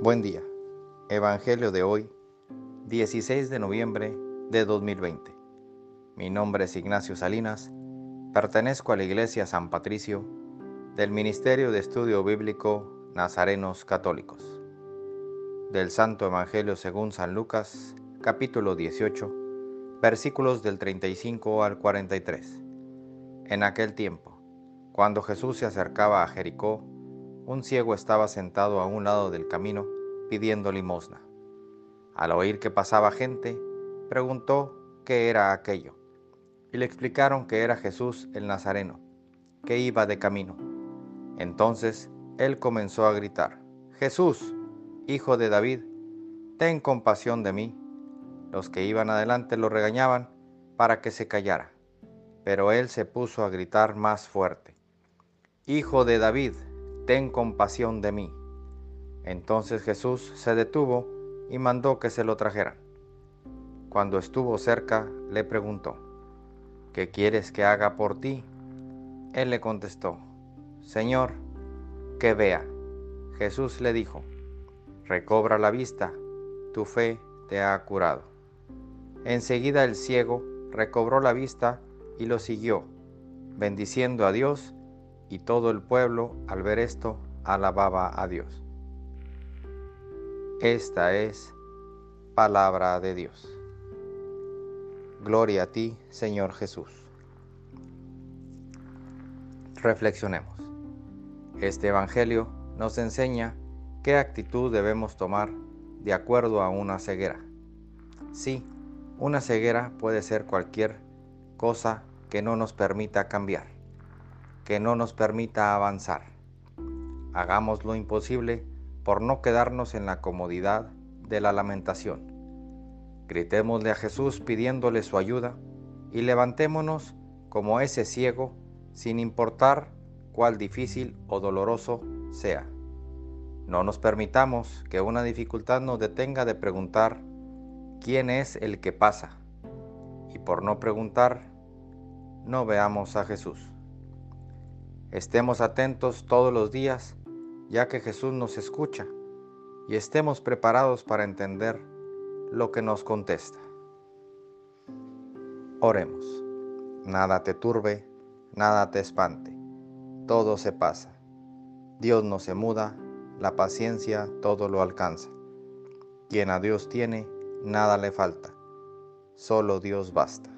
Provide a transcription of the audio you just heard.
Buen día. Evangelio de hoy, 16 de noviembre de 2020. Mi nombre es Ignacio Salinas. Pertenezco a la Iglesia San Patricio del Ministerio de Estudio Bíblico Nazarenos Católicos. Del Santo Evangelio según San Lucas, capítulo 18, versículos del 35 al 43. En aquel tiempo, cuando Jesús se acercaba a Jericó, un ciego estaba sentado a un lado del camino pidiendo limosna. Al oír que pasaba gente, preguntó qué era aquello, y le explicaron que era Jesús el Nazareno, que iba de camino. Entonces él comenzó a gritar, Jesús, hijo de David, ten compasión de mí. Los que iban adelante lo regañaban para que se callara, pero él se puso a gritar más fuerte, Hijo de David, ten compasión de mí. Entonces Jesús se detuvo y mandó que se lo trajeran. Cuando estuvo cerca, le preguntó, ¿qué quieres que haga por ti? Él le contestó, Señor, que vea. Jesús le dijo, recobra la vista, tu fe te ha curado. Enseguida el ciego recobró la vista y lo siguió, bendiciendo a Dios y todo el pueblo al ver esto alababa a Dios. Esta es palabra de Dios. Gloria a ti, Señor Jesús. Reflexionemos. Este Evangelio nos enseña qué actitud debemos tomar de acuerdo a una ceguera. Sí, una ceguera puede ser cualquier cosa que no nos permita cambiar que no nos permita avanzar. Hagamos lo imposible por no quedarnos en la comodidad de la lamentación. Gritémosle a Jesús pidiéndole su ayuda y levantémonos como ese ciego sin importar cuál difícil o doloroso sea. No nos permitamos que una dificultad nos detenga de preguntar quién es el que pasa y por no preguntar no veamos a Jesús. Estemos atentos todos los días, ya que Jesús nos escucha, y estemos preparados para entender lo que nos contesta. Oremos. Nada te turbe, nada te espante, todo se pasa. Dios no se muda, la paciencia todo lo alcanza. Quien a Dios tiene, nada le falta, solo Dios basta.